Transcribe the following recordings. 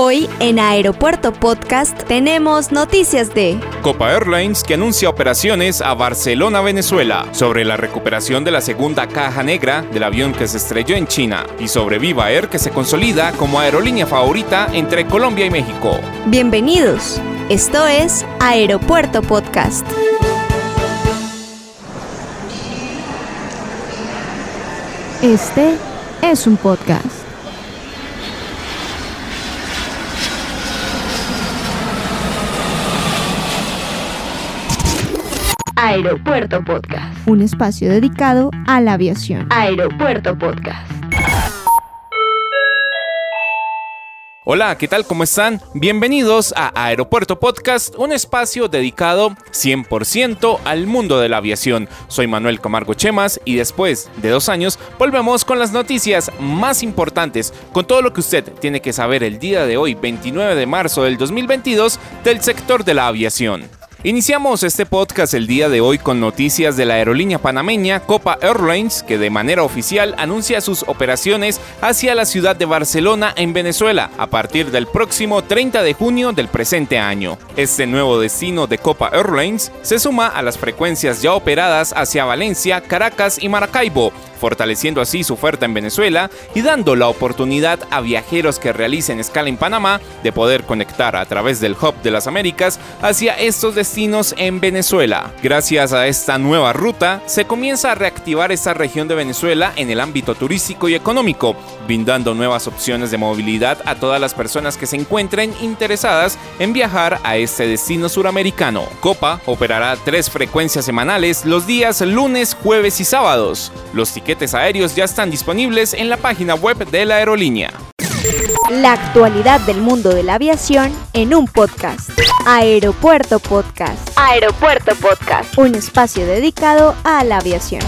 Hoy en Aeropuerto Podcast tenemos noticias de Copa Airlines que anuncia operaciones a Barcelona, Venezuela, sobre la recuperación de la segunda caja negra del avión que se estrelló en China y sobre Viva Air que se consolida como aerolínea favorita entre Colombia y México. Bienvenidos. Esto es Aeropuerto Podcast. Este es un podcast. Aeropuerto Podcast. Un espacio dedicado a la aviación. Aeropuerto Podcast. Hola, ¿qué tal? ¿Cómo están? Bienvenidos a Aeropuerto Podcast, un espacio dedicado 100% al mundo de la aviación. Soy Manuel Camargo Chemas y después de dos años volvemos con las noticias más importantes, con todo lo que usted tiene que saber el día de hoy, 29 de marzo del 2022, del sector de la aviación. Iniciamos este podcast el día de hoy con noticias de la aerolínea panameña Copa Airlines, que de manera oficial anuncia sus operaciones hacia la ciudad de Barcelona en Venezuela a partir del próximo 30 de junio del presente año. Este nuevo destino de Copa Airlines se suma a las frecuencias ya operadas hacia Valencia, Caracas y Maracaibo, fortaleciendo así su oferta en Venezuela y dando la oportunidad a viajeros que realicen escala en Panamá de poder conectar a través del Hub de las Américas hacia estos destinos en Venezuela. Gracias a esta nueva ruta, se comienza a reactivar esta región de Venezuela en el ámbito turístico y económico, brindando nuevas opciones de movilidad a todas las personas que se encuentren interesadas en viajar a este destino suramericano. Copa operará tres frecuencias semanales los días lunes, jueves y sábados. Los tiquetes aéreos ya están disponibles en la página web de la aerolínea. La actualidad del mundo de la aviación en un podcast. Aeropuerto Podcast. Aeropuerto Podcast. Un espacio dedicado a la aviación.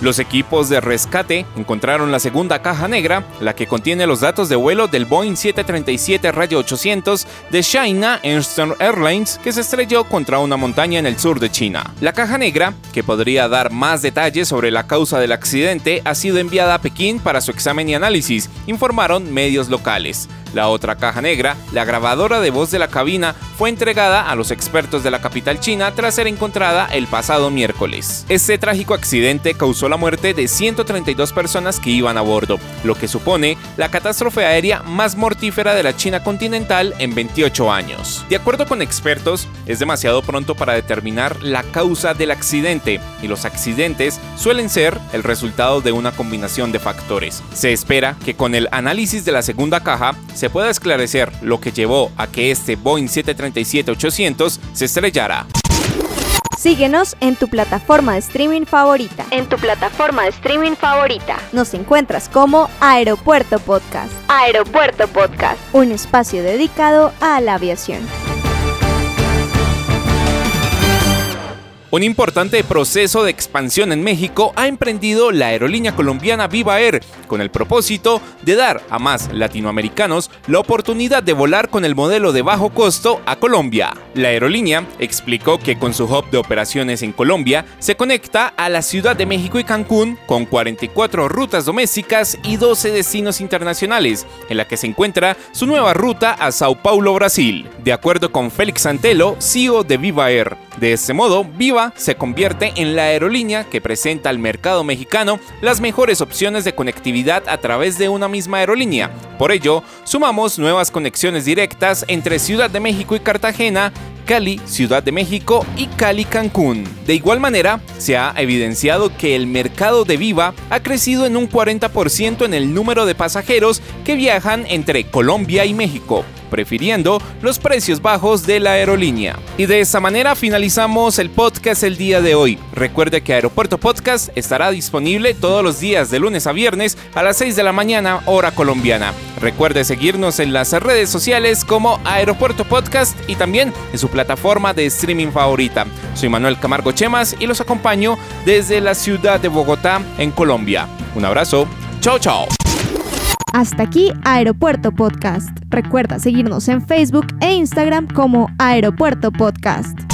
Los equipos de rescate encontraron la segunda caja negra, la que contiene los datos de vuelo del Boeing 737-800 de China Eastern Airlines que se estrelló contra una montaña en el sur de China. La caja negra, que podría dar más detalles sobre la causa del accidente, ha sido enviada a Pekín para su examen y análisis, informaron medios locales. La otra caja negra, la grabadora de voz de la cabina, fue entregada a los expertos de la capital china tras ser encontrada el pasado miércoles. Este trágico accidente causó la muerte de 132 personas que iban a bordo, lo que supone la catástrofe aérea más mortífera de la China continental en 28 años. De acuerdo con expertos, es demasiado pronto para determinar la causa del accidente y los accidentes suelen ser el resultado de una combinación de factores. Se espera que con el análisis de la segunda caja se pueda esclarecer lo que llevó a que este Boeing 737-800 se estrellara. Síguenos en tu plataforma de streaming favorita. En tu plataforma de streaming favorita. Nos encuentras como Aeropuerto Podcast. Aeropuerto Podcast. Un espacio dedicado a la aviación. Un importante proceso de expansión en México ha emprendido la aerolínea colombiana Viva Air con el propósito de dar a más latinoamericanos la oportunidad de volar con el modelo de bajo costo a Colombia. La aerolínea explicó que con su hub de operaciones en Colombia se conecta a la Ciudad de México y Cancún con 44 rutas domésticas y 12 destinos internacionales, en la que se encuentra su nueva ruta a Sao Paulo, Brasil. De acuerdo con Félix Antelo, CEO de Viva Air, de este modo, Viva se convierte en la aerolínea que presenta al mercado mexicano las mejores opciones de conectividad a través de una misma aerolínea. Por ello, sumamos nuevas conexiones directas entre Ciudad de México y Cartagena, Cali, Ciudad de México y Cali, Cancún. De igual manera, se ha evidenciado que el mercado de Viva ha crecido en un 40% en el número de pasajeros que viajan entre Colombia y México prefiriendo los precios bajos de la aerolínea. Y de esta manera finalizamos el podcast el día de hoy. Recuerde que Aeropuerto Podcast estará disponible todos los días de lunes a viernes a las 6 de la mañana hora colombiana. Recuerde seguirnos en las redes sociales como Aeropuerto Podcast y también en su plataforma de streaming favorita. Soy Manuel Camargo Chemas y los acompaño desde la ciudad de Bogotá, en Colombia. Un abrazo. Chao, chao. Hasta aquí Aeropuerto Podcast. Recuerda seguirnos en Facebook e Instagram como Aeropuerto Podcast.